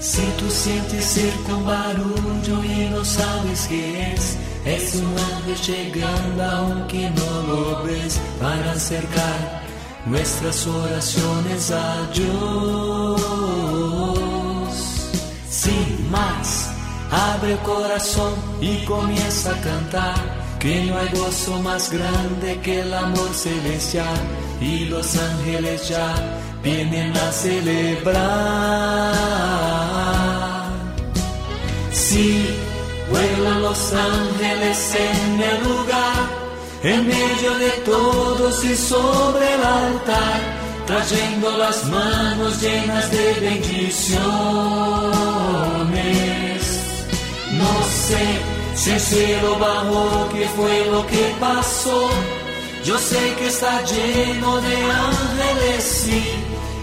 Si tú sientes cerca un barullo y no sabes qué es, es un ángel llegando aunque no lo ves para acercar nuestras oraciones a Dios. Sin más, abre el corazón y comienza a cantar. Que no hay gozo más grande que el amor celestial y los ángeles ya vienen a celebrar. Sí, vuelan los ángeles en el lugar, en medio de todos y sobre el altar, trayendo las manos llenas de bendiciones. No sé si el cielo bajó, qué fue lo que pasó. Yo sé que está lleno de ángeles, sí,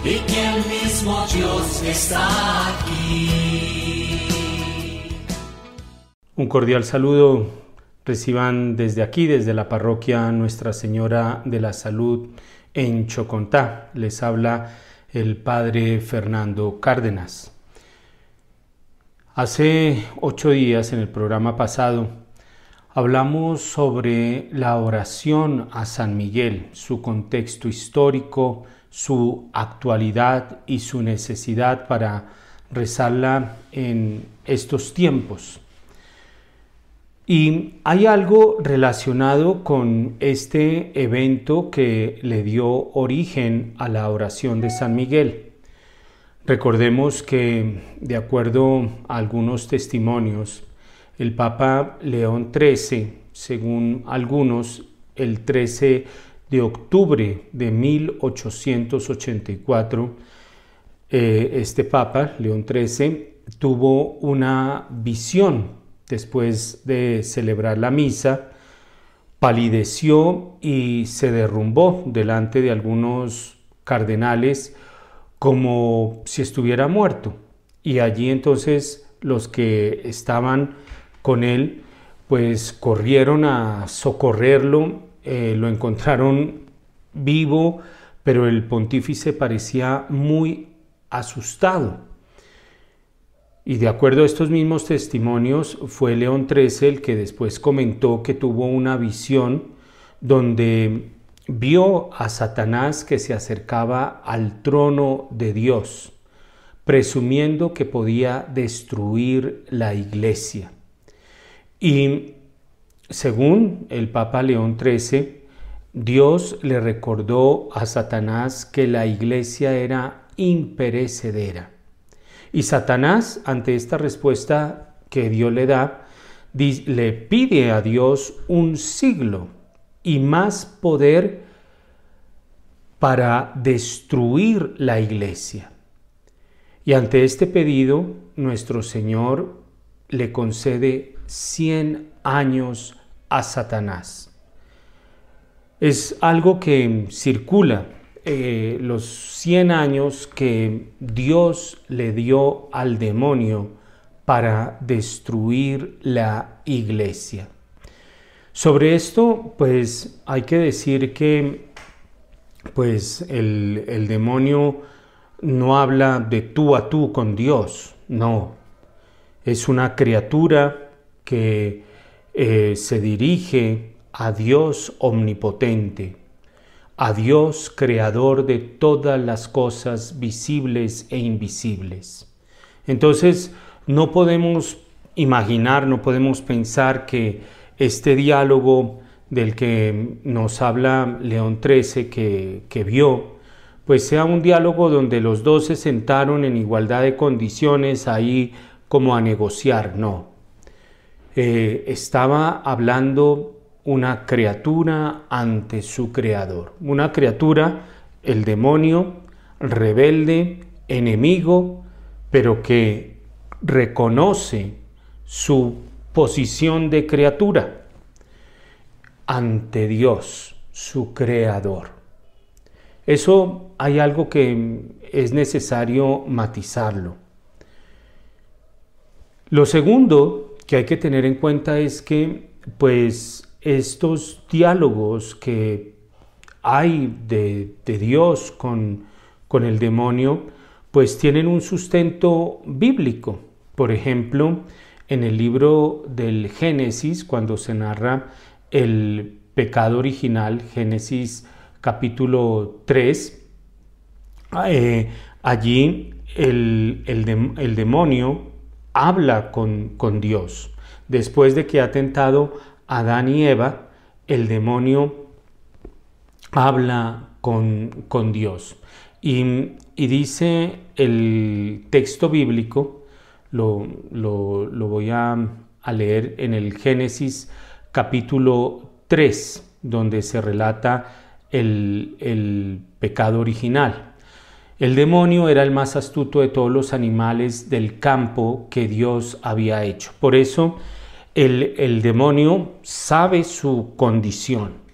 y que el mismo Dios está aquí. Un cordial saludo reciban desde aquí, desde la parroquia Nuestra Señora de la Salud en Chocontá. Les habla el Padre Fernando Cárdenas. Hace ocho días en el programa pasado hablamos sobre la oración a San Miguel, su contexto histórico, su actualidad y su necesidad para rezarla en estos tiempos. Y hay algo relacionado con este evento que le dio origen a la oración de San Miguel. Recordemos que, de acuerdo a algunos testimonios, el Papa León XIII, según algunos, el 13 de octubre de 1884, eh, este Papa, León XIII, tuvo una visión después de celebrar la misa, palideció y se derrumbó delante de algunos cardenales como si estuviera muerto. Y allí entonces los que estaban con él pues corrieron a socorrerlo, eh, lo encontraron vivo, pero el pontífice parecía muy asustado. Y de acuerdo a estos mismos testimonios, fue León XIII el que después comentó que tuvo una visión donde vio a Satanás que se acercaba al trono de Dios, presumiendo que podía destruir la iglesia. Y según el Papa León XIII, Dios le recordó a Satanás que la iglesia era imperecedera y Satanás, ante esta respuesta que Dios le da, le pide a Dios un siglo y más poder para destruir la iglesia. Y ante este pedido, nuestro Señor le concede 100 años a Satanás. Es algo que circula eh, los 100 años que Dios le dio al demonio para destruir la iglesia. Sobre esto, pues hay que decir que pues el, el demonio no habla de tú a tú con Dios, no. Es una criatura que eh, se dirige a Dios omnipotente a Dios creador de todas las cosas visibles e invisibles. Entonces, no podemos imaginar, no podemos pensar que este diálogo del que nos habla León XIII que, que vio, pues sea un diálogo donde los dos se sentaron en igualdad de condiciones ahí como a negociar, no. Eh, estaba hablando una criatura ante su creador. Una criatura, el demonio, rebelde, enemigo, pero que reconoce su posición de criatura ante Dios, su creador. Eso hay algo que es necesario matizarlo. Lo segundo que hay que tener en cuenta es que, pues, estos diálogos que hay de, Dios con, con el demonio, pues tienen un sustento bíblico. Por ejemplo, en el libro del Génesis, cuando se narra el pecado original, Génesis capítulo 3, eh, allí el, el, demonio habla con, con, Dios. Después de que ha tentado a Adán y Eva, el demonio habla con, con Dios. Y, y, dice el texto bíblico, lo, lo, voy a, a, leer en el Génesis capítulo 3, donde se relata el, el pecado original. El demonio era el más astuto de todos los animales del campo que Dios había hecho. Por eso el, el demonio sabe su condición.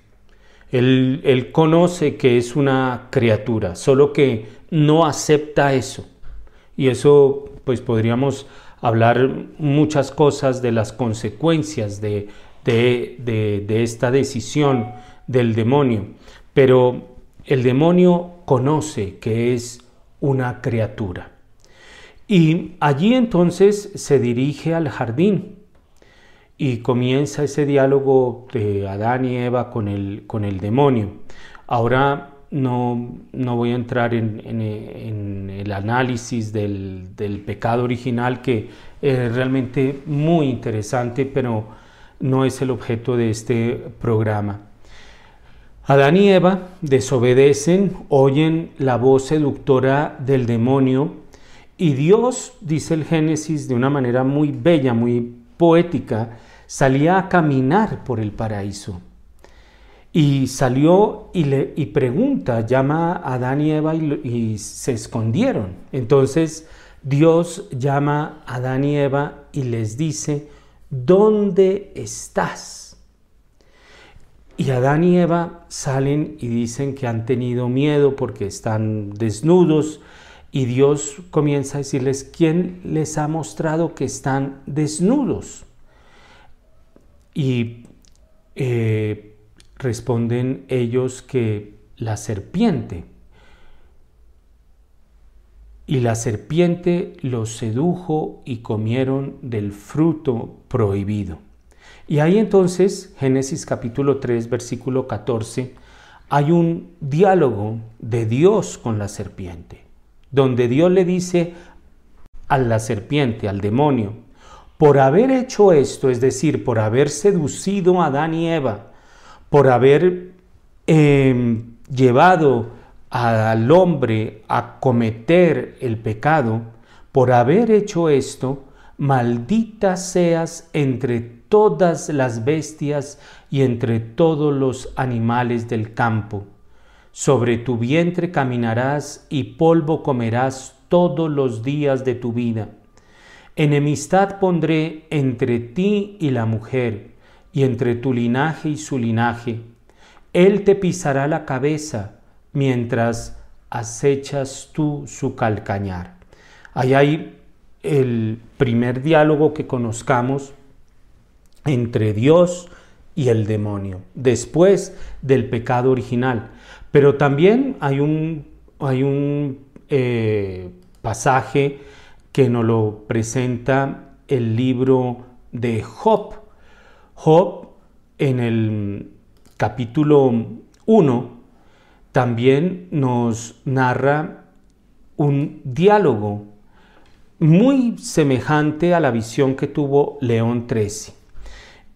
Él, conoce que es una criatura, solo que no acepta eso. Y eso, pues podríamos hablar muchas cosas de las consecuencias de, de, de, de esta decisión del demonio. Pero el demonio conoce que es una criatura. Y allí entonces se dirige al jardín y comienza ese diálogo de Adán y Eva con el, con el demonio. Ahora no, no voy a entrar en, el análisis del, del, pecado original que es realmente muy interesante, pero no es el objeto de este programa. Adán y Eva desobedecen, oyen la voz seductora del demonio y Dios, dice el Génesis de una manera muy bella, muy poética, salía a caminar por el paraíso. Y salió y, pregunta, llama a Adán y Eva y se escondieron. Entonces Dios llama a Adán y Eva y les dice, ¿dónde estás? Y Adán y Eva salen y dicen que han tenido miedo porque están desnudos y Dios comienza a decirles, ¿quién les ha mostrado que están desnudos? Y eh, responden ellos que la serpiente. Y la serpiente los sedujo y comieron del fruto prohibido. Y ahí entonces, Génesis capítulo 3, versículo 14, hay un diálogo de Dios con la serpiente, donde Dios le dice a la serpiente, al demonio, por haber hecho esto, es decir, por haber seducido a Adán y Eva, por haber em, llevado al hombre a cometer el pecado, por haber hecho esto, maldita seas entre todas las bestias y entre todos los animales del campo. Sobre tu vientre caminarás y polvo comerás todos los días de tu vida. Enemistad pondré entre ti y la mujer, y entre tu linaje y su linaje. Él te pisará la cabeza mientras acechas tú su calcañar. Ahí hay el primer diálogo que conozcamos entre Dios y el demonio, después del pecado original. Pero también hay un, hay un eh, pasaje que nos lo presenta el libro de Job. Job en el capítulo 1 también nos narra un diálogo muy semejante a la visión que tuvo León XIII.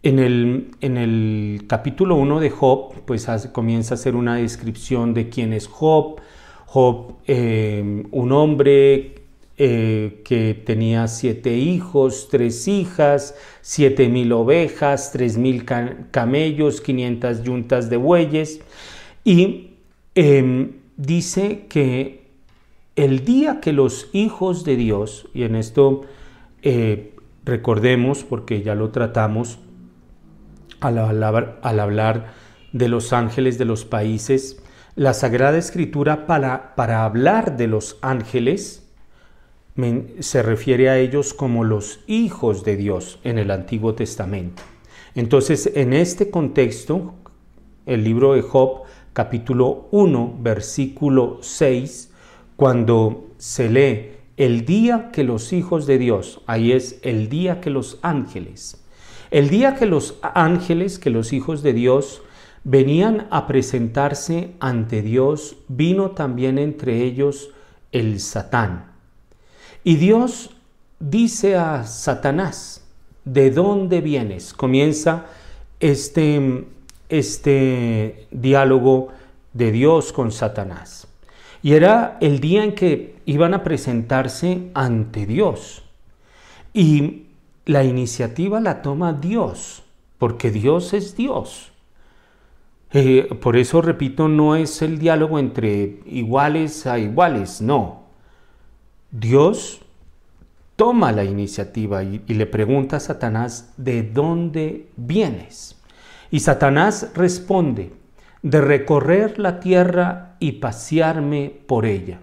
En el, en el capítulo 1 de Job, pues comienza a hacer una descripción de quién es Job. Job, eh, un hombre eh, que tenía siete hijos, tres hijas, siete mil ovejas, tres mil camellos, quinientas yuntas de bueyes. Y em, dice que el día que los hijos de Dios, y en esto eh, recordemos, porque ya lo tratamos, al hablar, de los ángeles de los países, la Sagrada Escritura para, hablar de los ángeles se refiere a ellos como los hijos de Dios en el Antiguo Testamento. Entonces, en este contexto, el libro de Job, capítulo 1, versículo 6, cuando se lee el día que los hijos de Dios, ahí es el día que los ángeles, el día que los ángeles, que los hijos de Dios venían a presentarse ante Dios, vino también entre ellos el Satán. Y Dios dice a Satanás, ¿de dónde vienes? Comienza este, este diálogo de Dios con Satanás. Y era el día en que iban a presentarse ante Dios. Y la iniciativa la toma Dios, porque Dios es Dios. Eh, por eso, repito, no es el diálogo entre iguales a iguales, no. Dios toma la iniciativa y, y le pregunta a Satanás, ¿de dónde vienes? Y Satanás responde, de recorrer la tierra y pasearme por ella.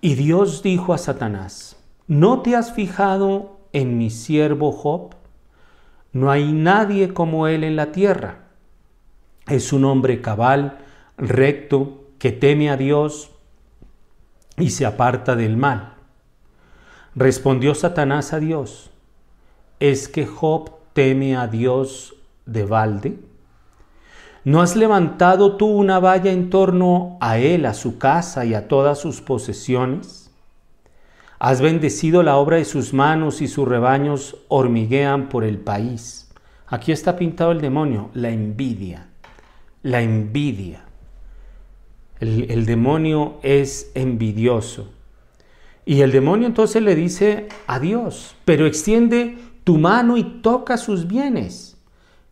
Y Dios dijo a Satanás, ¿no te has fijado en mi siervo Job? No hay nadie como él en la tierra. Es un hombre cabal, recto, que teme a Dios y se aparta del mal. Respondió Satanás a Dios, ¿es que Job teme a Dios de balde? ¿No has levantado tú una valla en torno a él, a su casa y a todas sus posesiones? Has bendecido la obra de sus manos y sus rebaños hormiguean por el país. Aquí está pintado el demonio, la envidia, la envidia. El, demonio es envidioso. Y el demonio entonces le dice a Dios, pero extiende tu mano y toca sus bienes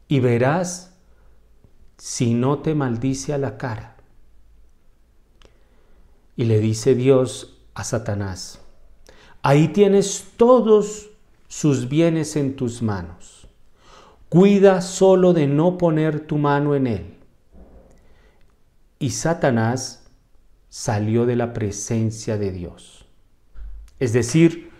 y verás si no te maldice a la cara. Y le dice Dios a Satanás, ahí tienes todos sus bienes en tus manos. Cuida solo de no poner tu mano en él. Y Satanás salió de la presencia de Dios. Es decir,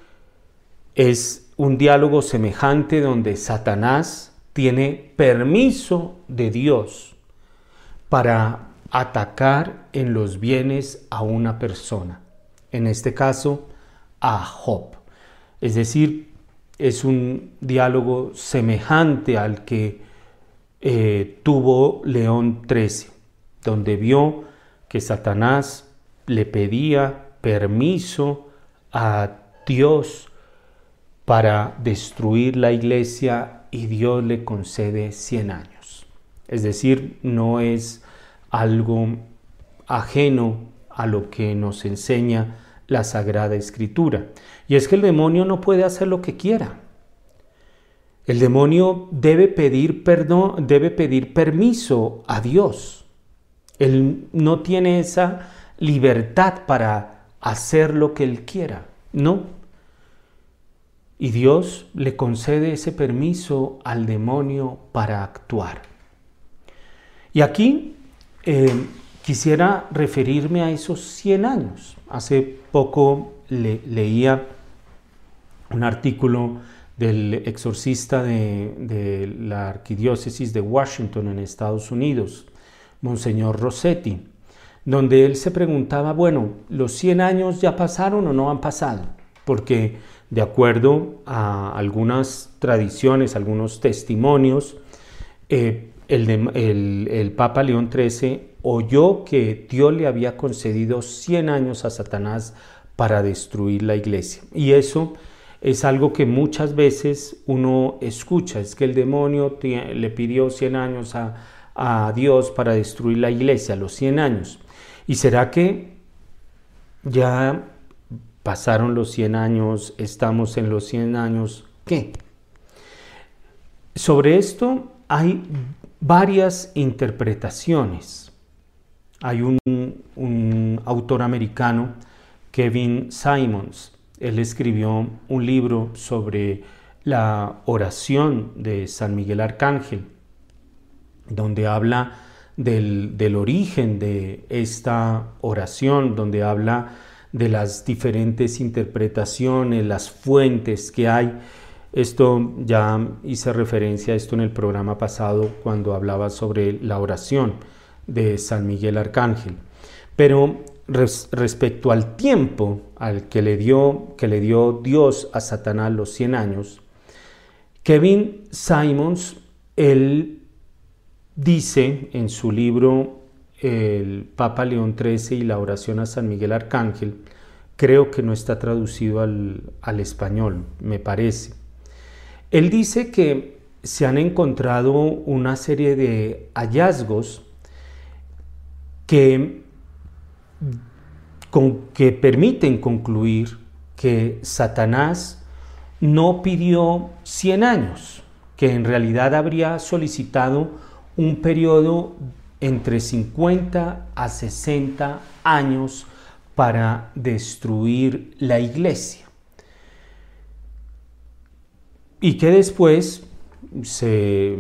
es un diálogo semejante donde Satanás tiene permiso de Dios para atacar en los bienes a una persona, en este caso a. Es decir, es un diálogo semejante al que eh, tuvo León XIII, donde vio que Satanás le pedía permiso a Dios para destruir la iglesia y Dios le concede 100 años. Es decir, no es algo ajeno a lo que nos enseña la Sagrada Escritura. Y es que el demonio no puede hacer lo que quiera. El demonio debe pedir perdón, debe pedir permiso a Dios. Él no tiene esa libertad para hacer lo que él quiera. No, y Dios le concede ese permiso al demonio para actuar. Y aquí eh, quisiera referirme a esos 100 años. Hace poco leía un artículo del exorcista de, la arquidiócesis de Washington en Estados Unidos, Monseñor Rossetti, donde él se preguntaba, bueno, ¿los 100 años ya pasaron o no han pasado? Porque de acuerdo a algunas tradiciones, algunos testimonios, eh, el, Papa León XIII oyó que Dios le había concedido 100 años a Satanás para destruir la iglesia. Y eso es algo que muchas veces uno escucha, es que el demonio le pidió 100 años a, a Dios para destruir la iglesia, los 100 años. ¿Y será que ya pasaron los 100 años, estamos en los 100 años, ¿qué? Sobre esto hay varias interpretaciones. Hay un, autor americano, Kevin Simons, él escribió un libro sobre la oración de San Miguel Arcángel, donde habla del origen de esta oración, donde habla de las diferentes interpretaciones, las fuentes que hay. Esto ya hice referencia a esto en el programa pasado cuando hablaba sobre la oración, de San Miguel Arcángel. Pero respecto al tiempo al que le, dio, que le dio Dios a Satanás los 100 años, Kevin Simons, él dice en su libro El Papa León XIII y la oración a San Miguel Arcángel, creo que no está traducido al, al español, me parece. Él dice que se han encontrado una serie de hallazgos que que permiten concluir que Satanás no pidió 100 años, que en realidad habría solicitado un periodo entre 50 a 60 años para destruir la iglesia. Y que después se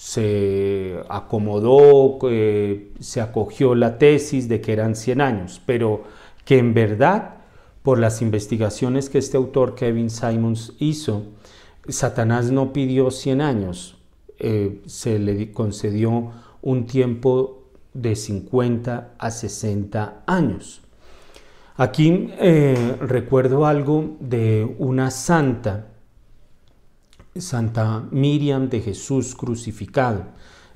se acomodó, eh, se acogió la tesis de que eran 100 años, pero que en verdad, por las investigaciones que este autor Kevin Simons hizo, Satanás no pidió 100 años, eh, se le concedió un tiempo de 50 a 60 años. Aquí eh, recuerdo algo de una santa Santa Miriam de Jesús crucificado.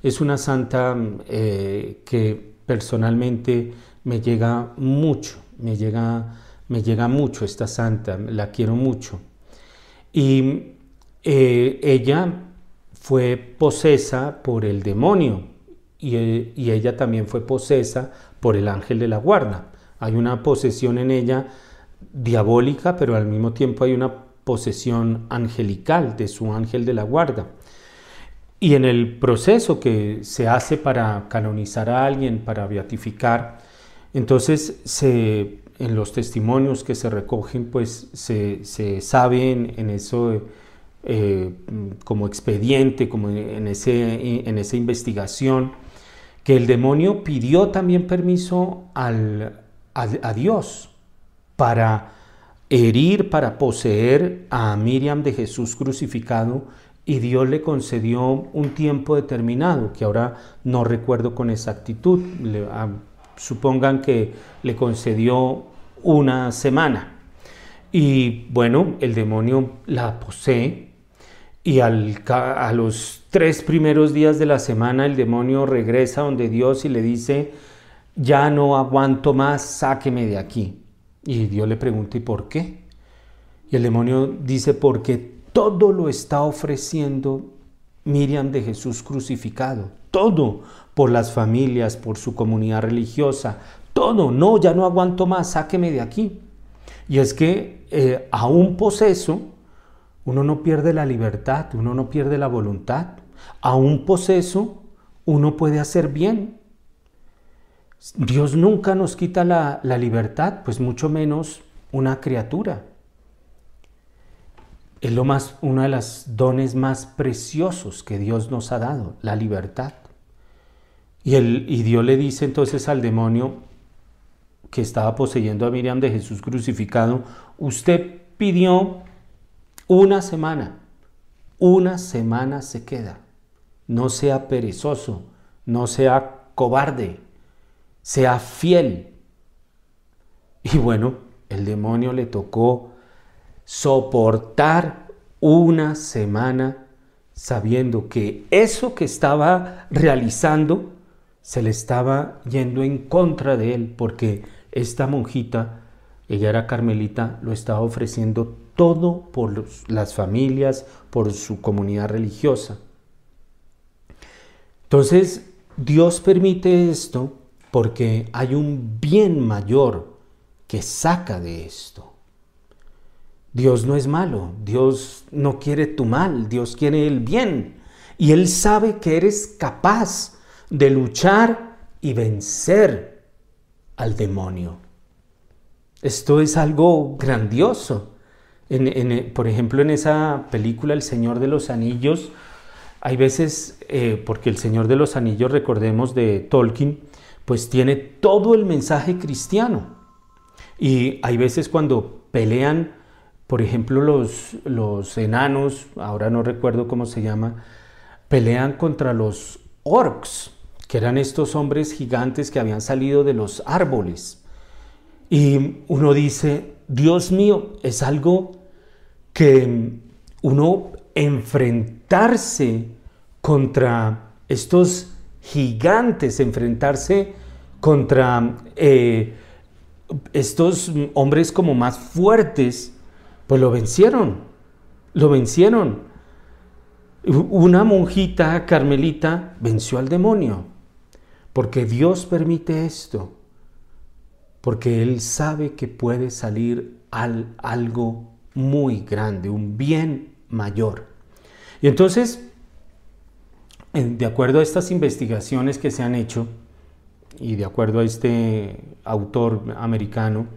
Es una santa eh, que personalmente me llega mucho, me llega, me llega mucho esta santa, la quiero mucho. Y eh, ella fue posesa por el demonio y, y ella también fue posesa por el ángel de la guarda. Hay una posesión en ella diabólica, pero al mismo tiempo hay una posesión angelical de su ángel de la guarda. Y en el proceso que se hace para canonizar a alguien, para beatificar, entonces se, en los testimonios que se recogen, pues se, sabe en, eso eh, como expediente, como en, ese, en esa investigación, que el demonio pidió también permiso al, a Dios para herir para poseer a Miriam de Jesús crucificado y Dios le concedió un tiempo determinado, que ahora no recuerdo con exactitud. Ah, supongan que le concedió una semana. Y bueno, el demonio la posee y al, a los tres primeros días de la semana el demonio regresa donde Dios y le dice, ya no aguanto más, sáqueme de aquí. Y Dios le pregunta, ¿y por qué? Y el demonio dice, porque todo lo está ofreciendo Miriam de Jesús crucificado. Todo por las familias, por su comunidad religiosa. Todo. No, ya no aguanto más, sáqueme de aquí. Y es que eh, a un poseso uno no pierde la libertad, uno no pierde la voluntad. A un poseso uno puede hacer bien. Dios nunca nos quita la, libertad, pues mucho menos una criatura. Es lo más, uno de los dones más preciosos que Dios nos ha dado, la libertad. Y, el, y Dios le dice entonces al demonio que estaba poseyendo a Miriam de Jesús crucificado, usted pidió una semana, una semana se queda. No sea perezoso, no sea cobarde, sea fiel. Y bueno, el demonio le tocó soportar una semana sabiendo que eso que estaba realizando se le estaba yendo en contra de él porque esta monjita, ella era carmelita, lo estaba ofreciendo todo por las familias, por su comunidad religiosa. Entonces, Dios permite esto porque hay un bien mayor que saca de esto. Dios no es malo, Dios no quiere tu mal, Dios quiere el bien. Y Él sabe que eres capaz de luchar y vencer al demonio. Esto es algo grandioso. por ejemplo, en esa película El Señor de los Anillos, hay veces, eh, porque El Señor de los Anillos, recordemos de Tolkien, pues tiene todo el mensaje cristiano. Y hay veces cuando pelean, por ejemplo, los, los enanos, ahora no recuerdo cómo se llama, pelean contra los orcs, que eran estos hombres gigantes que habían salido de los árboles. Y uno dice, Dios mío, es algo que uno enfrentarse contra estos gigantes, enfrentarse contra eh, estos hombres como más fuertes, pues lo vencieron, lo vencieron. Una monjita carmelita venció al demonio, porque Dios permite esto, porque Él sabe que puede salir al, algo muy grande, un bien mayor. Y entonces, de acuerdo a estas investigaciones que se han hecho, y de acuerdo a este autor americano,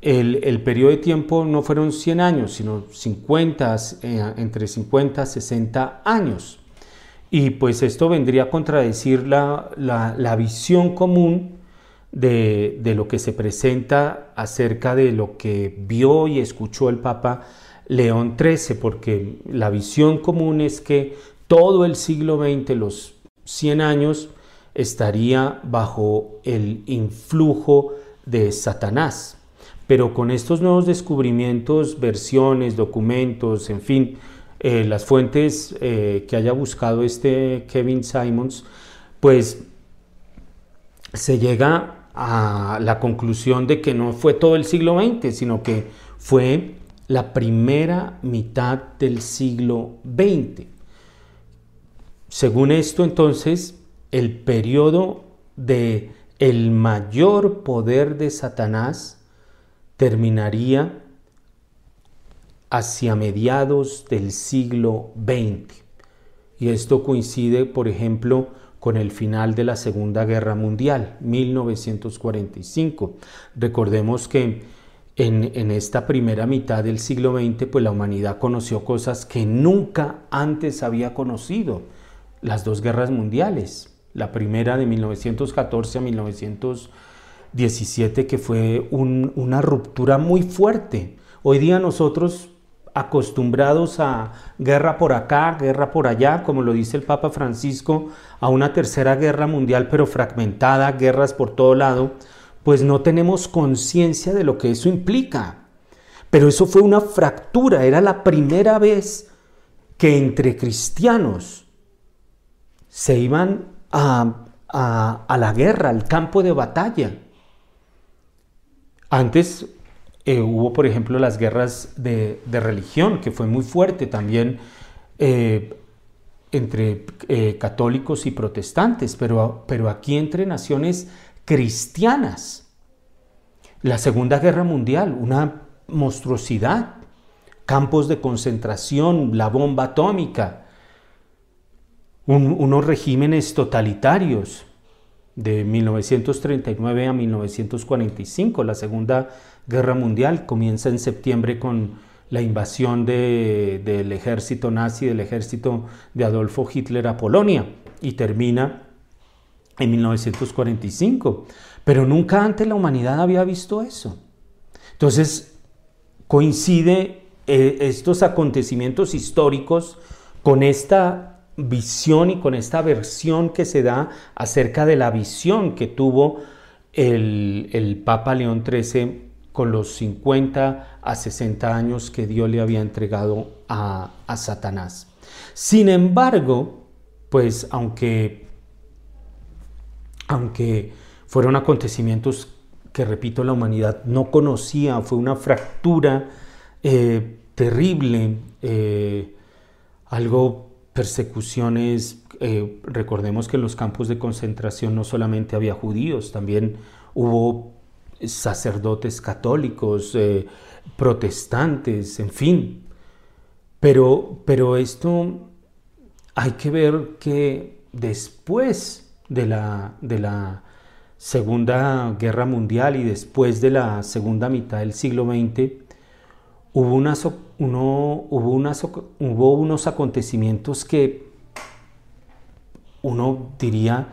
el, periodo de tiempo no fueron 100 años, sino 50, eh, entre 50 y 60 años. Y pues esto vendría a contradecir la, visión común de, de, lo que se presenta acerca de lo que vio y escuchó el Papa León XIII, porque la visión común es que todo el siglo XX, los 100 años, estaría bajo el influjo de Satanás. Pero con estos nuevos descubrimientos, versiones, documentos, en fin, eh, las fuentes eh, que haya buscado este Kevin Simons, pues se llega a la conclusión de que no fue todo el siglo XX, sino que fue la primera mitad del siglo XX. Según esto, entonces, el periodo de el mayor poder de Satanás terminaría hacia mediados del siglo XX. Y esto coincide, por ejemplo, con el final de la Segunda Guerra Mundial, 1945. Recordemos que en, en, esta primera mitad del siglo XX, pues la humanidad conoció cosas que nunca antes había conocido, las dos guerras mundiales, la primera de 1914 a 1917, que fue una ruptura muy fuerte. Hoy día nosotros acostumbrados a guerra por acá, guerra por allá, como lo dice el Papa Francisco, a una tercera guerra mundial pero fragmentada, guerras por todo lado, pues no tenemos conciencia de lo que eso implica. Pero eso fue una fractura, era la primera vez que entre cristianos se iban a, la guerra, al campo de batalla. Antes eh, hubo, por ejemplo, las guerras de, religión, que fue muy fuerte también eh, entre eh, católicos y protestantes, pero, pero aquí entre naciones cristianas. La Segunda Guerra Mundial, una monstruosidad, campos de concentración, la bomba atómica, unos regímenes totalitarios de 1939 a 1945. La Segunda Guerra Mundial comienza en septiembre con la invasión del ejército nazi, del ejército de Adolfo Hitler a Polonia y termina en 1945. Pero nunca antes la humanidad había visto eso. Entonces coincide eh, estos acontecimientos históricos con esta visión y con esta versión que se da acerca de la visión que tuvo el, Papa León XIII con los 50 a 60 años que Dios le había entregado a, a Satanás. Sin embargo, pues aunque, aunque fueron acontecimientos que, repito, la humanidad no conocía, fue una fractura eh, terrible, eh, algo persecuciones, eh, recordemos que en los campos de concentración no solamente había judíos, también hubo sacerdotes católicos, eh, protestantes, en fin. Pero, pero esto hay que ver que después de la, de la Segunda Guerra Mundial y después de la segunda mitad del siglo XX, hubo, unas, uno, hubo, hubo unos acontecimientos que uno diría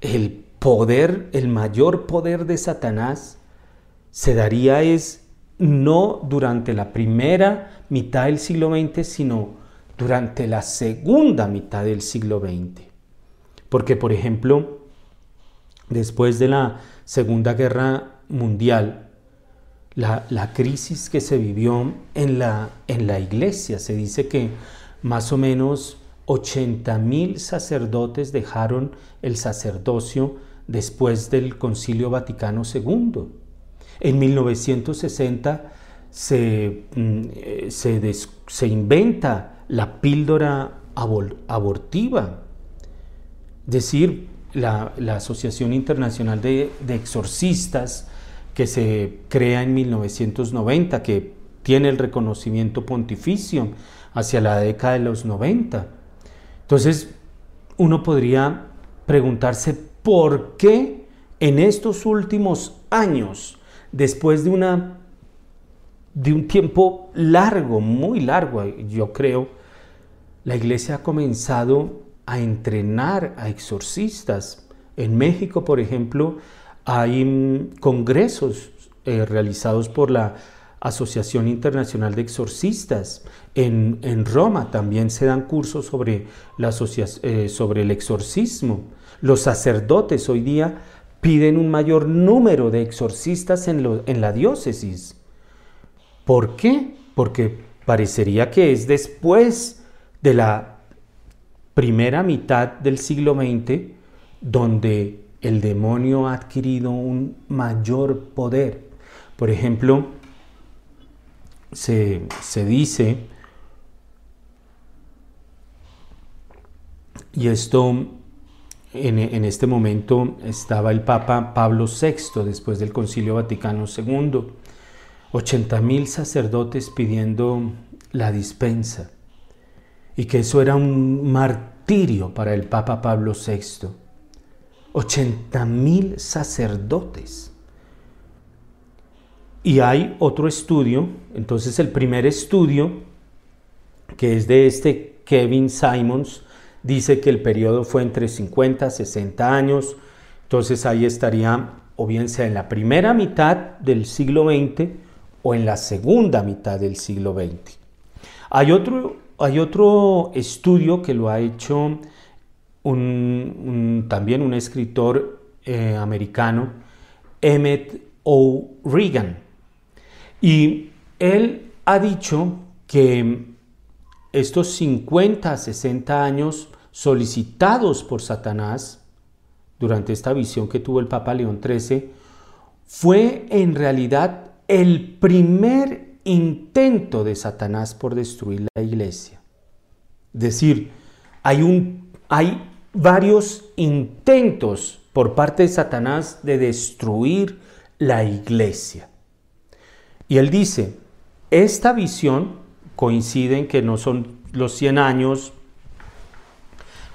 el poder, el mayor poder de Satanás se daría es no durante la primera mitad del siglo XX, sino durante la segunda mitad del siglo XX. Porque, por ejemplo, después de la Segunda Guerra Mundial, la, crisis que se vivió en la, en la iglesia, se dice que más o menos 80 mil sacerdotes dejaron el sacerdocio después del Concilio Vaticano II. En 1960 se, mm, eh, se, inventa la píldora abortiva. Es decir, la, Asociación Internacional de, Exorcistas, que se crea en 1990, que tiene el reconocimiento pontificio hacia la década de los 90. Entonces, uno podría preguntarse por qué en estos últimos años, después de una de un tiempo largo, muy largo, yo creo, la iglesia ha comenzado a entrenar a exorcistas. En México, por ejemplo, hay mm, congresos eh, realizados por la Asociación Internacional de Exorcistas. En, Roma también se dan cursos sobre, la eh, sobre el exorcismo. Los sacerdotes hoy día piden un mayor número de exorcistas en, en la diócesis. ¿Por qué? Porque parecería que es después de la primera mitad del siglo XX donde el demonio ha adquirido un mayor poder. Por ejemplo, se, dice, y esto en, en, este momento estaba el Papa Pablo VI después del Concilio Vaticano II, 80 mil sacerdotes pidiendo la dispensa y que eso era un martirio para el Papa Pablo VI. 80 mil sacerdotes. Y hay otro estudio, entonces el primer estudio, que es de este Kevin Simons, dice que el periodo fue entre 50 y 60 años, entonces ahí estaría o bien sea en la primera mitad del siglo XX o en la segunda mitad del siglo XX. Hay otro, hay otro estudio que lo ha hecho también un escritor eh, americano, Emmett O'Regan, y él ha dicho que estos 50, 60 años solicitados por Satanás durante esta visión que tuvo el Papa León XIII, fue en realidad el primer intento de Satanás por destruir la iglesia. Es decir, hay, un, hay varios intentos por parte de Satanás de destruir la iglesia. Y él dice, esta visión coincide en que no son los 100 años,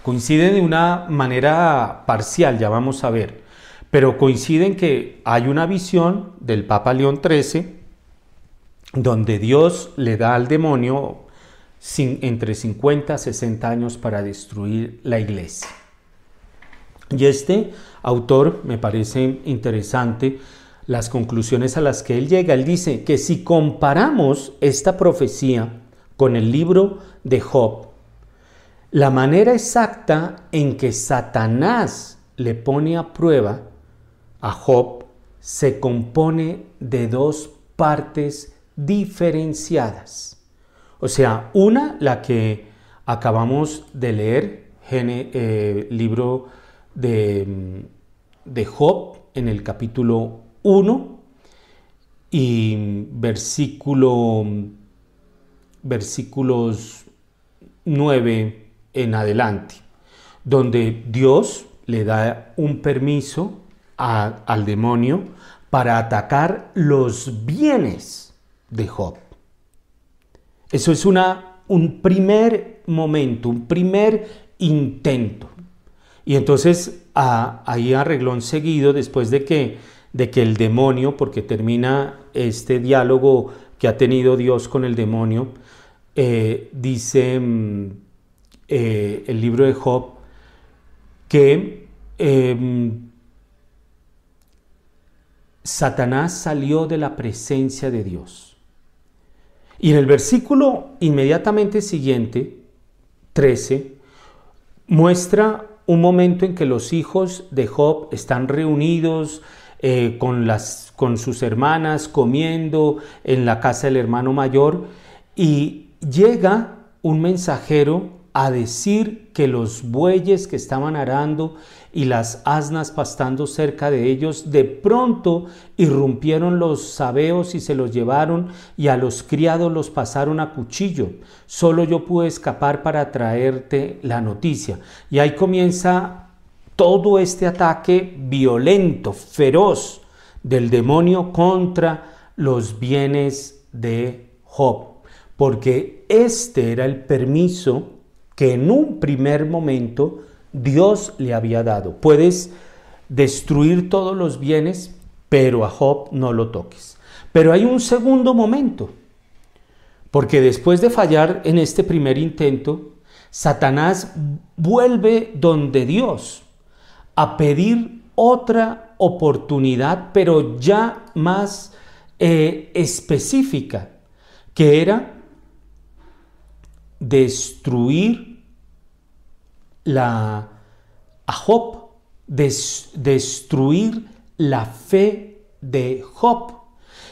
coincide de una manera parcial, ya vamos a ver pero coinciden que hay una visión del Papa León XIII donde Dios le da al demonio entre 50 y 60 años para destruir la iglesia. Y este autor me parece interesante las conclusiones a las que él llega. Él dice que si comparamos esta profecía con el libro de Job, la manera exacta en que Satanás le pone a prueba a Job se compone de dos partes diferenciadas. O sea, una, la que acabamos de leer, eh, libro de, de Job en el capítulo 1 y versículo, versículos 9 en adelante, donde Dios le da un permiso al demonio para atacar los bienes de Job. Eso es una, un primer momento, un primer intento. Y entonces ahí arregló seguido, después de que, de que el demonio, porque termina este diálogo que ha tenido Dios con el demonio, eh, dice mm, eh, el libro de Job que em, Satanás salió de la presencia de Dios. Y en el versículo inmediatamente siguiente, 13, muestra un momento en que los hijos de Job están reunidos eh, con, las, con sus hermanas, comiendo en la casa del hermano mayor, y llega un mensajero a decir que los bueyes que estaban arando y las asnas pastando cerca de ellos, de pronto irrumpieron los sabeos y se los llevaron y a los criados los pasaron a cuchillo. Solo yo pude escapar para traerte la noticia. Y ahí comienza todo este ataque violento, feroz del demonio contra los bienes de Job. Porque este era el permiso que en un primer momento Dios le había dado. Puedes destruir todos los bienes, pero a Job no lo toques. Pero hay un segundo momento, porque después de fallar en este primer intento, Satanás vuelve donde Dios a pedir otra oportunidad, pero ya más eh, específica, que era destruir la, a Job, destruir la fe de Job.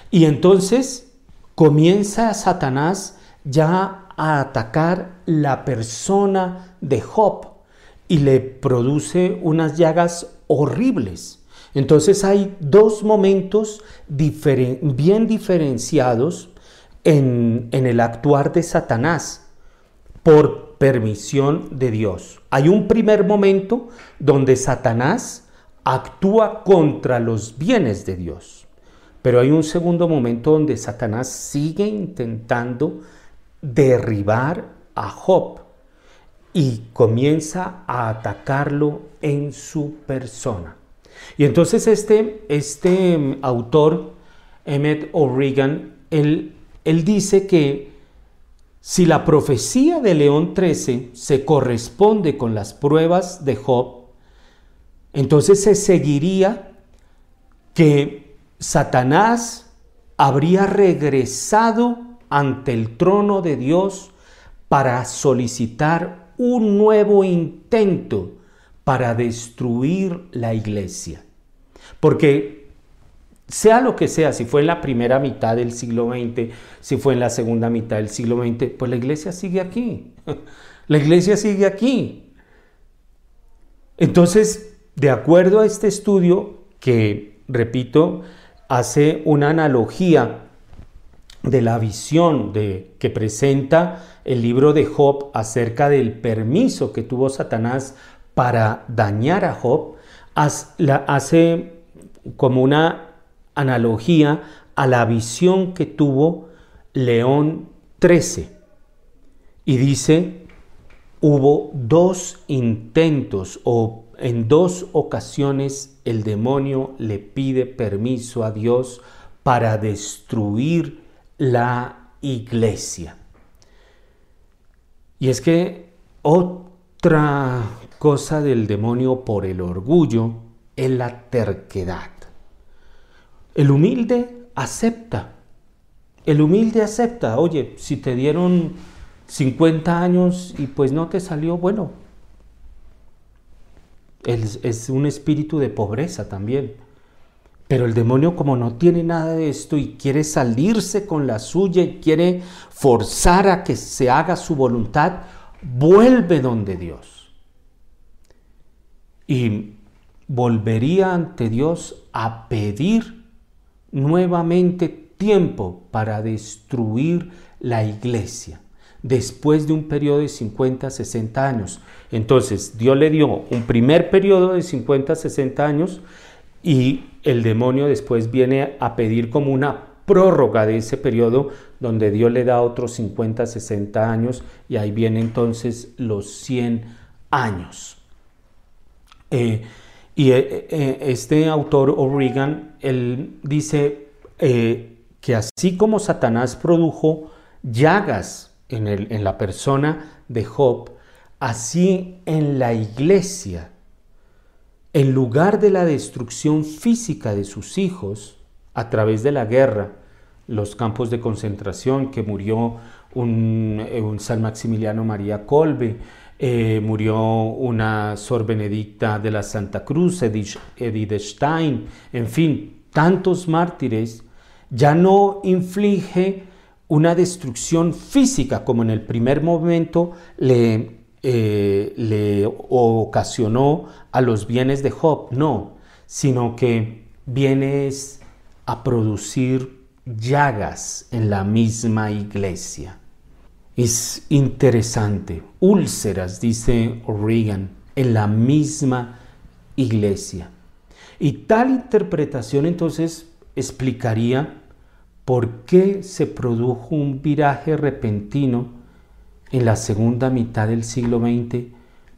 Y entonces comienza Satanás ya a atacar la persona de Job y le produce unas llagas horribles. Entonces hay dos momentos bien diferenciados en, en el actuar de Satanás por permisión de Dios. Hay un primer momento donde Satanás actúa contra los bienes de Dios, pero hay un segundo momento donde Satanás sigue intentando derribar a Job y comienza a atacarlo en su persona. Y entonces este, este mm, autor, Emmett O'Regan, él, él dice que si la profecía de León 13 se corresponde con las pruebas de Job, entonces se seguiría que Satanás habría regresado ante el trono de Dios para solicitar un nuevo intento para destruir la iglesia. Porque sea lo que sea, si fue en la primera mitad del siglo XX, si fue en la segunda mitad del siglo XX, pues la iglesia sigue aquí. La iglesia sigue aquí. Entonces, de acuerdo a este estudio, que, repito, hace una analogía de la visión de, que presenta el libro de Job acerca del permiso que tuvo Satanás para dañar a Job, hace como una analogía a la visión que tuvo León XIII. Y dice, hubo dos intentos o en dos ocasiones el demonio le pide permiso a Dios para destruir la iglesia. Y es que otra cosa del demonio por el orgullo es la terquedad. El humilde acepta. El humilde acepta. Oye, si te dieron 50 años y pues no te salió, bueno. Es, es un espíritu de pobreza también. Pero el demonio como no tiene nada de esto y quiere salirse con la suya y quiere forzar a que se haga su voluntad, vuelve donde Dios. Y volvería ante Dios a pedir nuevamente tiempo para destruir la iglesia después de un periodo de 50, 60 años. Entonces, Dios le dio un primer periodo de 50, 60 años y el demonio después viene a pedir como una prórroga de ese periodo donde Dios le da otros 50, 60 años y ahí viene entonces los 100 años. Eh, y eh, eh, este autor O'Regan, él dice eh, que así como Satanás produjo llagas en, la persona de Job, así en la iglesia, en lugar de la destrucción física de sus hijos a través de la guerra, los campos de concentración que murió un, un San Maximiliano María Colbe, eh, murió una Sor Benedicta de la Santa Cruz, Edith Stein, en fin, tantos mártires, ya no inflige una destrucción física como en el primer momento le, eh, le ocasionó a los bienes de Job, no, sino que vienes a producir llagas en la misma iglesia. Es interesante, úlceras, dice Reagan, en la misma iglesia. Y tal interpretación entonces explicaría por qué se produjo un viraje repentino en la segunda mitad del siglo XX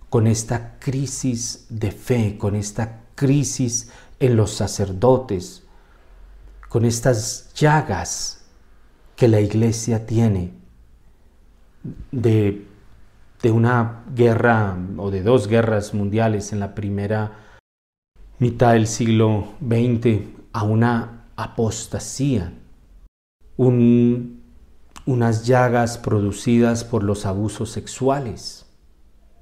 con esta crisis de fe, con esta crisis en los sacerdotes, con estas llagas que la iglesia tiene de, de una guerra o de dos guerras mundiales en la primera mitad del siglo XX a una apostasía unas llagas producidas por los abusos sexuales,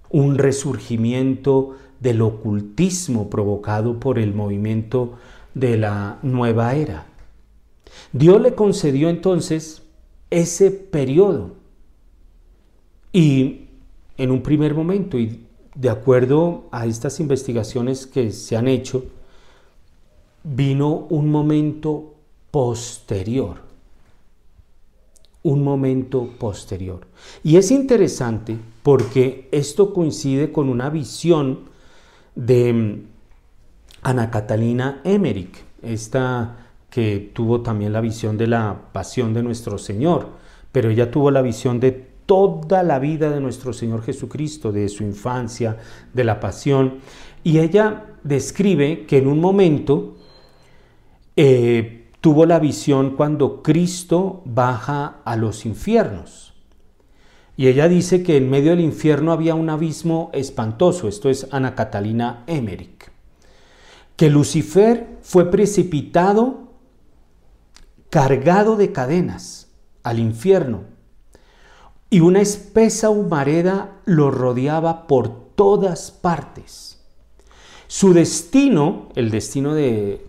un resurgimiento del ocultismo provocado por el movimiento de la nueva era. Dios le concedió entonces ese periodo y en un primer momento, y de acuerdo a estas investigaciones que se han hecho, vino un momento posterior un momento posterior. Y es interesante porque esto coincide con una visión de mm, Ana Catalina Emmerich, esta que tuvo también la visión de la pasión de nuestro Señor, pero ella tuvo la visión de toda la vida de nuestro Señor Jesucristo, de su infancia, de la pasión, y ella describe que en un momento eh, tuvo la visión cuando Cristo baja a los infiernos. Y ella dice que en medio del infierno había un abismo espantoso, esto es Ana Catalina Emmerich, que Lucifer fue precipitado cargado de cadenas al infierno y una espesa humareda lo rodeaba por todas partes. Su destino, el destino de,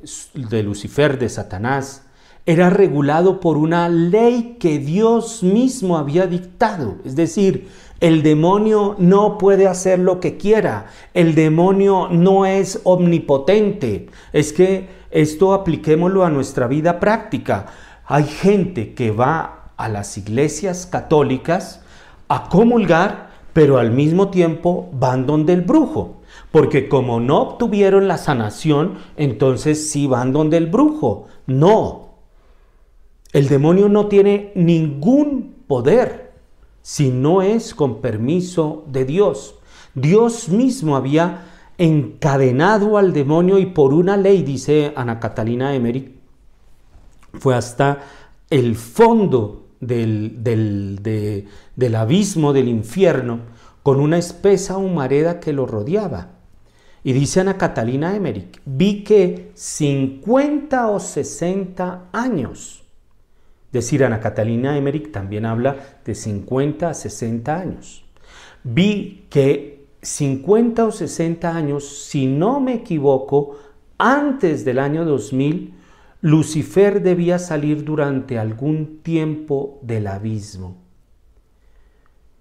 Lucifer, de Satanás, era regulado por una ley que Dios mismo había dictado. Es decir, el demonio no puede hacer lo que quiera. El demonio no es omnipotente. Es que esto apliquémoslo a nuestra vida práctica. Hay gente que va a las iglesias católicas a comulgar, pero al mismo tiempo van donde el brujo. Porque como no obtuvieron la sanación, entonces sí van donde el brujo. No. El demonio no tiene ningún poder si no es con permiso de Dios. Dios mismo había encadenado al demonio y por una ley, dice Ana Catalina Emery, fue hasta el fondo del, del abismo del infierno con una espesa humareda que lo rodeaba. Y dice Ana Catalina Emmerich, vi que 50 o 60 años, decir Ana Catalina Emmerich también habla de 50 a 60 años, vi que 50 o 60 años, si no me equivoco, antes del año 2000, Lucifer debía salir durante algún tiempo del abismo.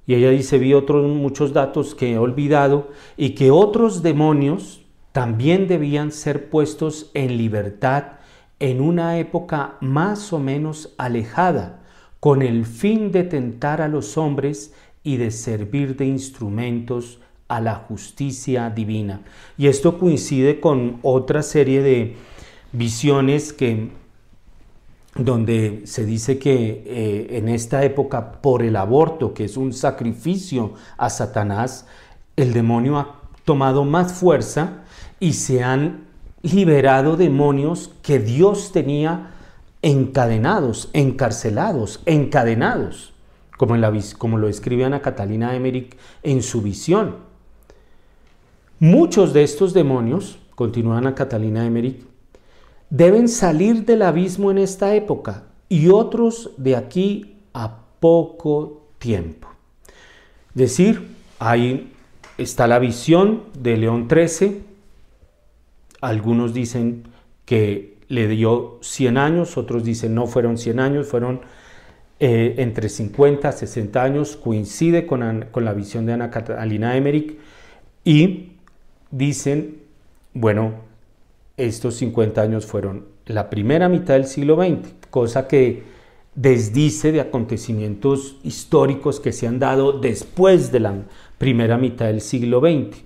Y ella dice, vi otros muchos datos que he olvidado y que otros demonios también debían ser puestos en libertad en una época más o menos alejada, con el fin de tentar a los hombres y de servir de instrumentos a la justicia divina. Y esto coincide con otra serie de visiones que donde se dice que eh, en esta época por el aborto, que es un sacrificio a Satanás, el demonio ha tomado más fuerza y se han liberado demonios que Dios tenía encadenados, encarcelados, encadenados, como, en la, como lo escribe Ana Catalina Emmerich en su visión. Muchos de estos demonios, continúa Ana Catalina Emmerich, deben salir del abismo en esta época y otros de aquí a poco tiempo. Decir, hay está la visión de León XIII. Algunos dicen que le dio 100 años, otros dicen no fueron 100 años, fueron eh, entre 50 a 60 años, coincide con, con la visión de Ana Catalina Emmerich y dicen, bueno, estos 50 años fueron la primera mitad del siglo XX, cosa que desdice de acontecimientos históricos que se han dado después de la primera mitad del siglo XX.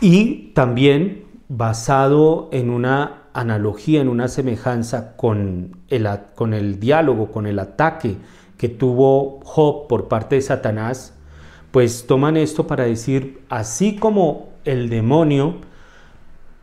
Y también basado en una analogía, en una semejanza con el, con el diálogo, con el ataque que tuvo Job por parte de Satanás, pues toman esto para decir, así como el demonio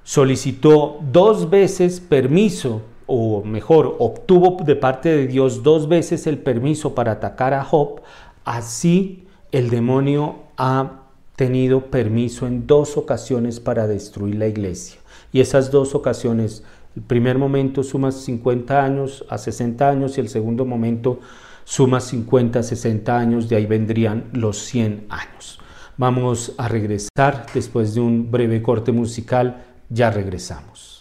solicitó dos veces permiso, o mejor, obtuvo de parte de Dios dos veces el permiso para atacar a Job, así el demonio ha tenido permiso en dos ocasiones para destruir la iglesia. Y esas dos ocasiones, el primer momento suma 50 años a 60 años y el segundo momento suma 50 a 60 años, de ahí vendrían los 100 años. Vamos a regresar después de un breve corte musical, ya regresamos.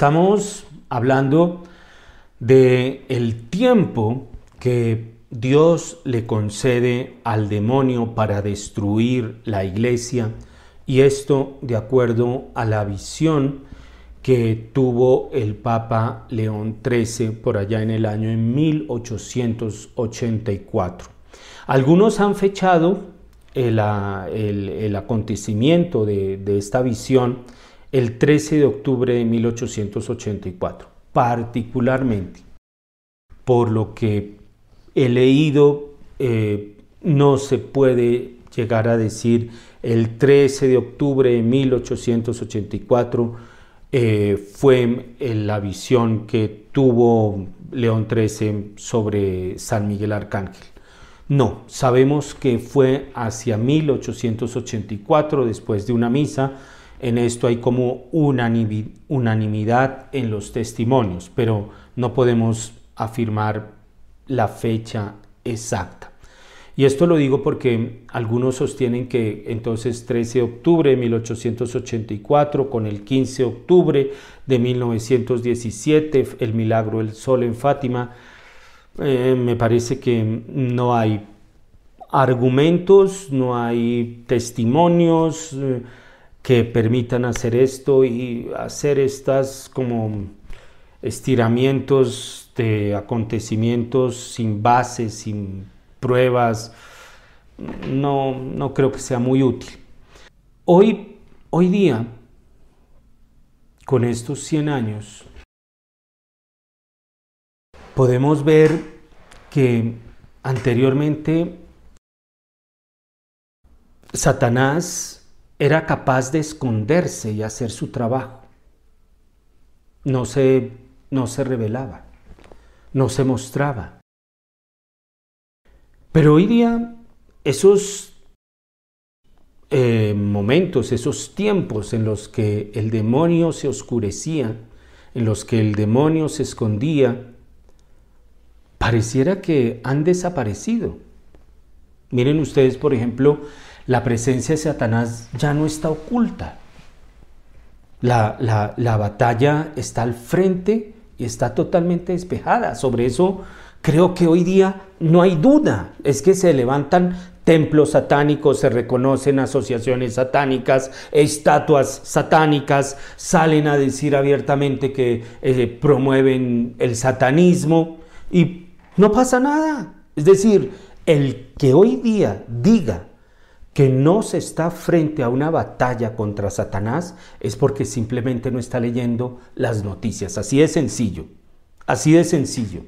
Estamos hablando de el tiempo que Dios le concede al demonio para destruir la iglesia y esto de acuerdo a la visión que tuvo el Papa León XIII por allá en el año en 1884. Algunos han fechado el, acontecimiento de, de esta visión el 13 de octubre de 1884, particularmente por lo que he leído, eh, no se puede llegar a decir el 13 de octubre de 1884 eh, fue la visión que tuvo León XIII sobre San Miguel Arcángel. No, sabemos que fue hacia 1884, después de una misa, en esto hay como unanimidad en los testimonios, pero no podemos afirmar la fecha exacta. Y esto lo digo porque algunos sostienen que entonces 13 de octubre de 1884 con el 15 de octubre de 1917, el milagro del sol en Fátima, eh, me parece que no hay argumentos, no hay testimonios. Eh, que permitan hacer esto y hacer estas como estiramientos de acontecimientos sin bases, sin pruebas, no, no creo que sea muy útil. Hoy, hoy día, con estos 100 años, podemos ver que anteriormente Satanás era capaz de esconderse y hacer su trabajo. No se, no se revelaba, no se mostraba. Pero hoy día esos eh, momentos, esos tiempos en los que el demonio se oscurecía, en los que el demonio se escondía, pareciera que han desaparecido. Miren ustedes, por ejemplo, la presencia de Satanás ya no está oculta. La, la, batalla está al frente y está totalmente despejada. Sobre eso creo que hoy día no hay duda. Es que se levantan templos satánicos, se reconocen asociaciones satánicas, estatuas satánicas, salen a decir abiertamente que eh, promueven el satanismo y no pasa nada. Es decir, el que hoy día diga que no se está frente a una batalla contra Satanás es porque simplemente no está leyendo las noticias. Así de sencillo. Así de sencillo.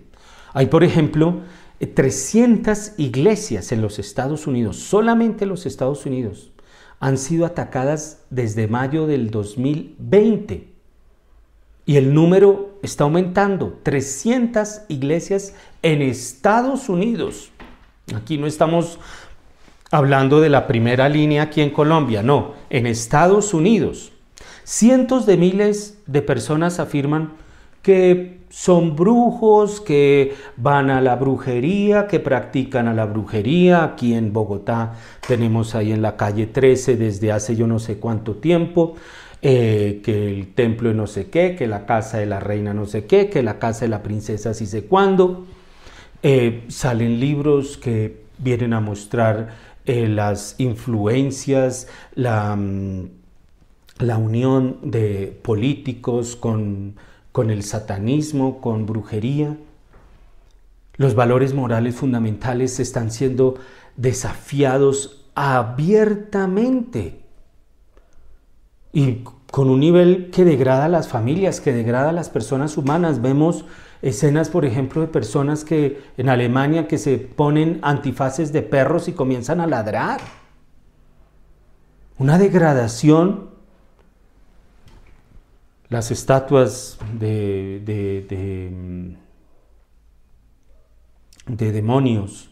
Hay, por ejemplo, 300 iglesias en los Estados Unidos, solamente en los Estados Unidos, han sido atacadas desde mayo del 2020. Y el número está aumentando. 300 iglesias en Estados Unidos. Aquí no estamos hablando de la primera línea aquí en Colombia, no, en Estados Unidos. Cientos de miles de personas afirman que son brujos, que van a la brujería, que practican a la brujería. Aquí en Bogotá tenemos ahí en la calle 13 desde hace yo no sé cuánto tiempo. Eh, que el templo de no sé qué, que la casa de la reina no sé qué, que la casa de la princesa sí sé cuándo. Eh, salen libros que vienen a mostrar eh, las influencias, la, mm, la, unión de políticos con, con el satanismo, con brujería. Los valores morales fundamentales están siendo desafiados abiertamente y con un nivel que degrada a las familias, que degrada a las personas humanas. Vemos escenas, por ejemplo, de personas que en Alemania que se ponen antifaces de perros y comienzan a ladrar. Una degradación. Las estatuas de, de, de demonios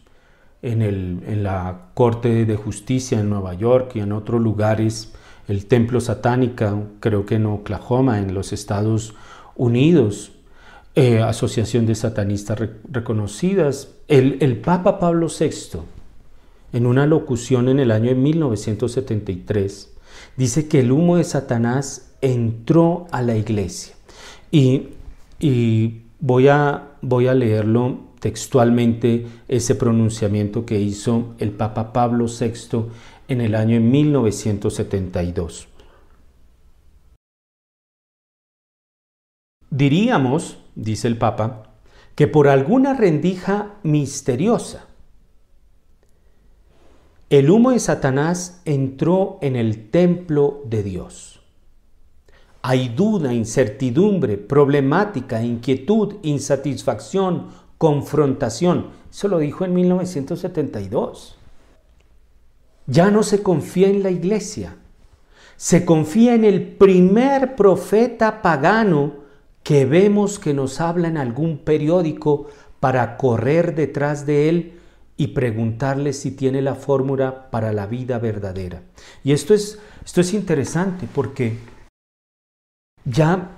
en, el, en la Corte de Justicia en Nueva York y en otros lugares, el templo satánica, creo que en Oklahoma, en los Estados Unidos, eh, asociación de satanistas reconocidas. El, Papa Pablo VI, en una locución en el año de 1973, dice que el humo de Satanás entró a la iglesia. Y, y voy, a, voy a leerlo textualmente, ese pronunciamiento que hizo el Papa Pablo VI en el año de 1972. Diríamos dice el Papa, que por alguna rendija misteriosa, el humo de Satanás entró en el templo de Dios. Hay duda, incertidumbre, problemática, inquietud, insatisfacción, confrontación. Eso lo dijo en 1972. Ya no se confía en la iglesia. Se confía en el primer profeta pagano que vemos que nos habla en algún periódico para correr detrás de él y preguntarle si tiene la fórmula para la vida verdadera. Y esto es, esto es interesante porque ya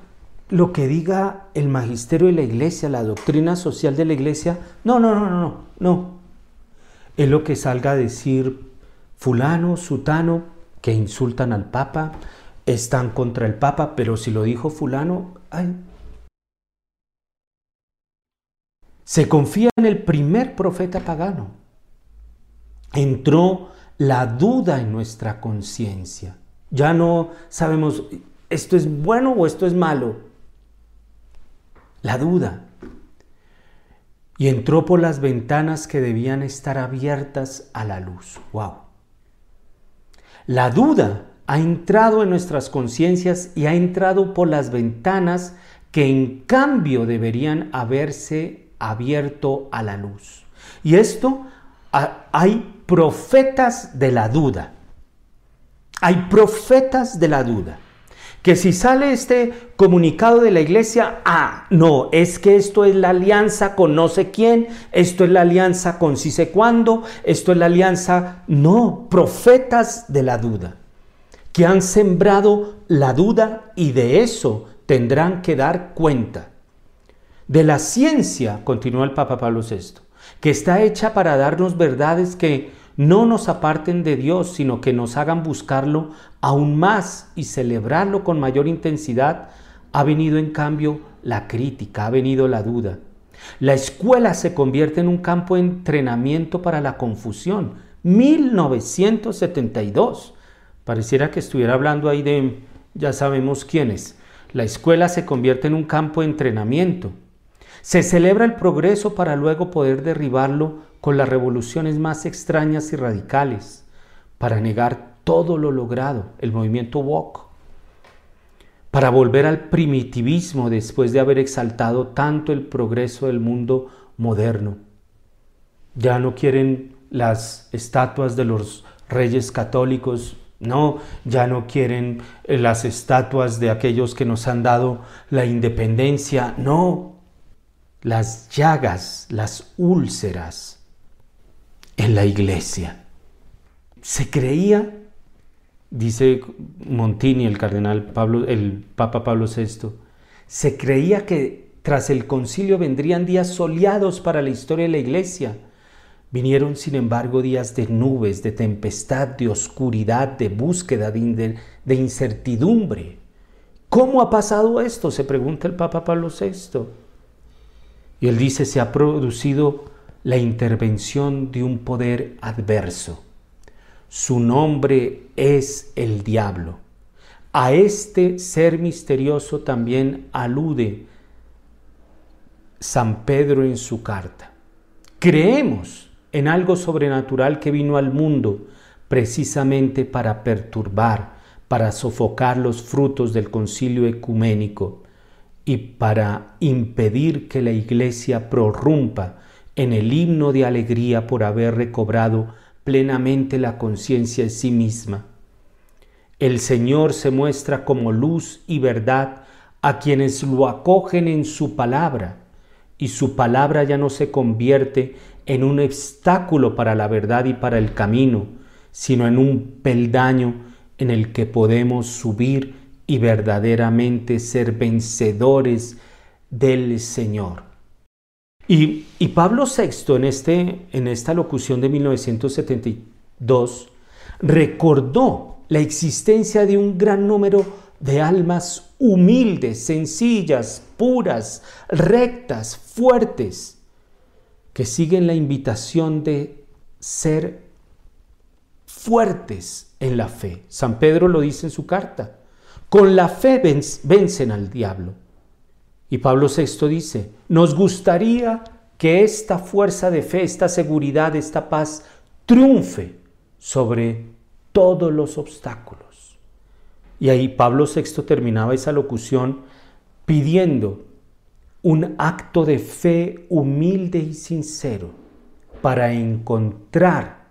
lo que diga el magisterio de la iglesia, la doctrina social de la iglesia, no, no, no, no, no. Es lo que salga a decir fulano, sutano, que insultan al Papa, están contra el Papa, pero si lo dijo fulano, ay, Se confía en el primer profeta pagano. Entró la duda en nuestra conciencia. Ya no sabemos, ¿esto es bueno o esto es malo? La duda. Y entró por las ventanas que debían estar abiertas a la luz. ¡Wow! La duda ha entrado en nuestras conciencias y ha entrado por las ventanas que en cambio deberían haberse abierto a la luz. Y esto hay profetas de la duda. Hay profetas de la duda que si sale este comunicado de la iglesia, ah, no, es que esto es la alianza con no sé quién, esto es la alianza con sí sé cuándo, esto es la alianza, no, profetas de la duda, que han sembrado la duda y de eso tendrán que dar cuenta. De la ciencia, continúa el Papa Pablo VI, que está hecha para darnos verdades que no nos aparten de Dios, sino que nos hagan buscarlo aún más y celebrarlo con mayor intensidad, ha venido en cambio la crítica, ha venido la duda. La escuela se convierte en un campo de entrenamiento para la confusión. 1972. Pareciera que estuviera hablando ahí de, ya sabemos quiénes. La escuela se convierte en un campo de entrenamiento. Se celebra el progreso para luego poder derribarlo con las revoluciones más extrañas y radicales para negar todo lo logrado, el movimiento Walk, para volver al primitivismo después de haber exaltado tanto el progreso del mundo moderno. Ya no quieren las estatuas de los reyes católicos, no, ya no quieren eh, las estatuas de aquellos que nos han dado la independencia, no, las llagas, las úlceras en la iglesia. Se creía, dice Montini, el cardenal Pablo, el Papa Pablo VI, se creía que tras el concilio vendrían días soleados para la historia de la iglesia. Vinieron, sin embargo, días de nubes, de tempestad, de oscuridad, de búsqueda, de, de incertidumbre. ¿Cómo ha pasado esto? se pregunta el Papa Pablo VI. Y él dice, se ha producido la intervención de un poder adverso. Su nombre es el diablo. A este ser misterioso también alude San Pedro en su carta. Creemos en algo sobrenatural que vino al mundo precisamente para perturbar, para sofocar los frutos del concilio ecuménico y para impedir que la iglesia prorrumpa en el himno de alegría por haber recobrado plenamente la conciencia de sí misma. El Señor se muestra como luz y verdad a quienes lo acogen en su palabra, y su palabra ya no se convierte en un obstáculo para la verdad y para el camino, sino en un peldaño en el que podemos subir y verdaderamente ser vencedores del Señor. Y, Pablo VI en, este, en esta locución de 1972 recordó la existencia de un gran número de almas humildes, sencillas, puras, rectas, fuertes, que siguen la invitación de ser fuertes en la fe. San Pedro lo dice en su carta. Con la fe vencen al diablo. Y Pablo VI dice, nos gustaría que esta fuerza de fe, esta seguridad, esta paz triunfe sobre todos los obstáculos. Y ahí Pablo VI terminaba esa locución pidiendo un acto de fe humilde y sincero para encontrar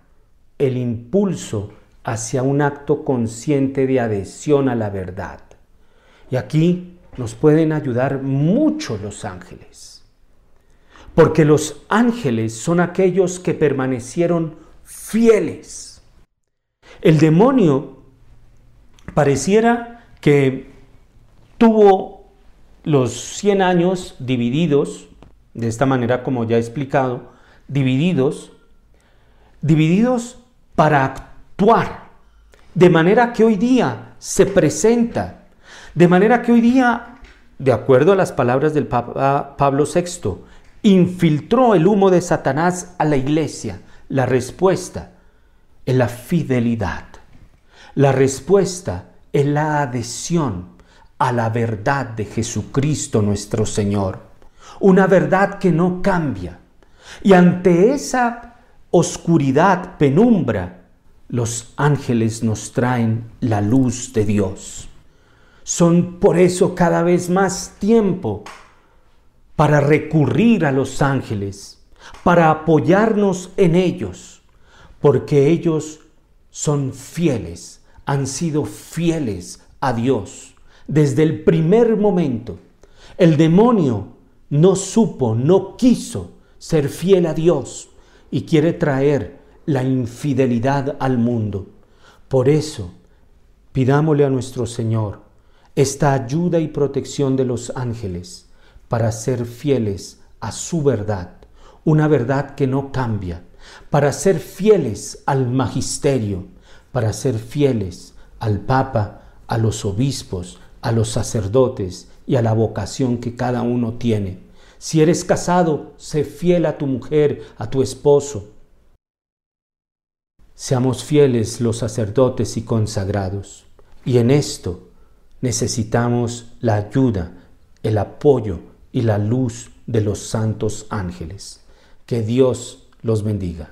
el impulso hacia un acto consciente de adhesión a la verdad. Y aquí nos pueden ayudar mucho los ángeles. Porque los ángeles son aquellos que permanecieron fieles. El demonio pareciera que tuvo los 100 años divididos, de esta manera como ya he explicado, divididos, divididos para actuar, de manera que hoy día se presenta de manera que hoy día, de acuerdo a las palabras del Papa Pablo VI, infiltró el humo de Satanás a la iglesia. La respuesta es la fidelidad. La respuesta es la adhesión a la verdad de Jesucristo nuestro Señor. Una verdad que no cambia. Y ante esa oscuridad, penumbra, los ángeles nos traen la luz de Dios. Son por eso cada vez más tiempo para recurrir a los ángeles, para apoyarnos en ellos, porque ellos son fieles, han sido fieles a Dios, desde el primer momento. El demonio no supo, no quiso ser fiel a Dios y quiere traer la infidelidad al mundo. Por eso, pidámosle a nuestro Señor esta ayuda y protección de los ángeles para ser fieles a su verdad, una verdad que no cambia, para ser fieles al magisterio, para ser fieles al Papa, a los obispos, a los sacerdotes y a la vocación que cada uno tiene. Si eres casado, sé fiel a tu mujer, a tu esposo. Seamos fieles los sacerdotes y consagrados. Y en esto necesitamos la ayuda, el apoyo y la luz de los santos ángeles. Que Dios los bendiga.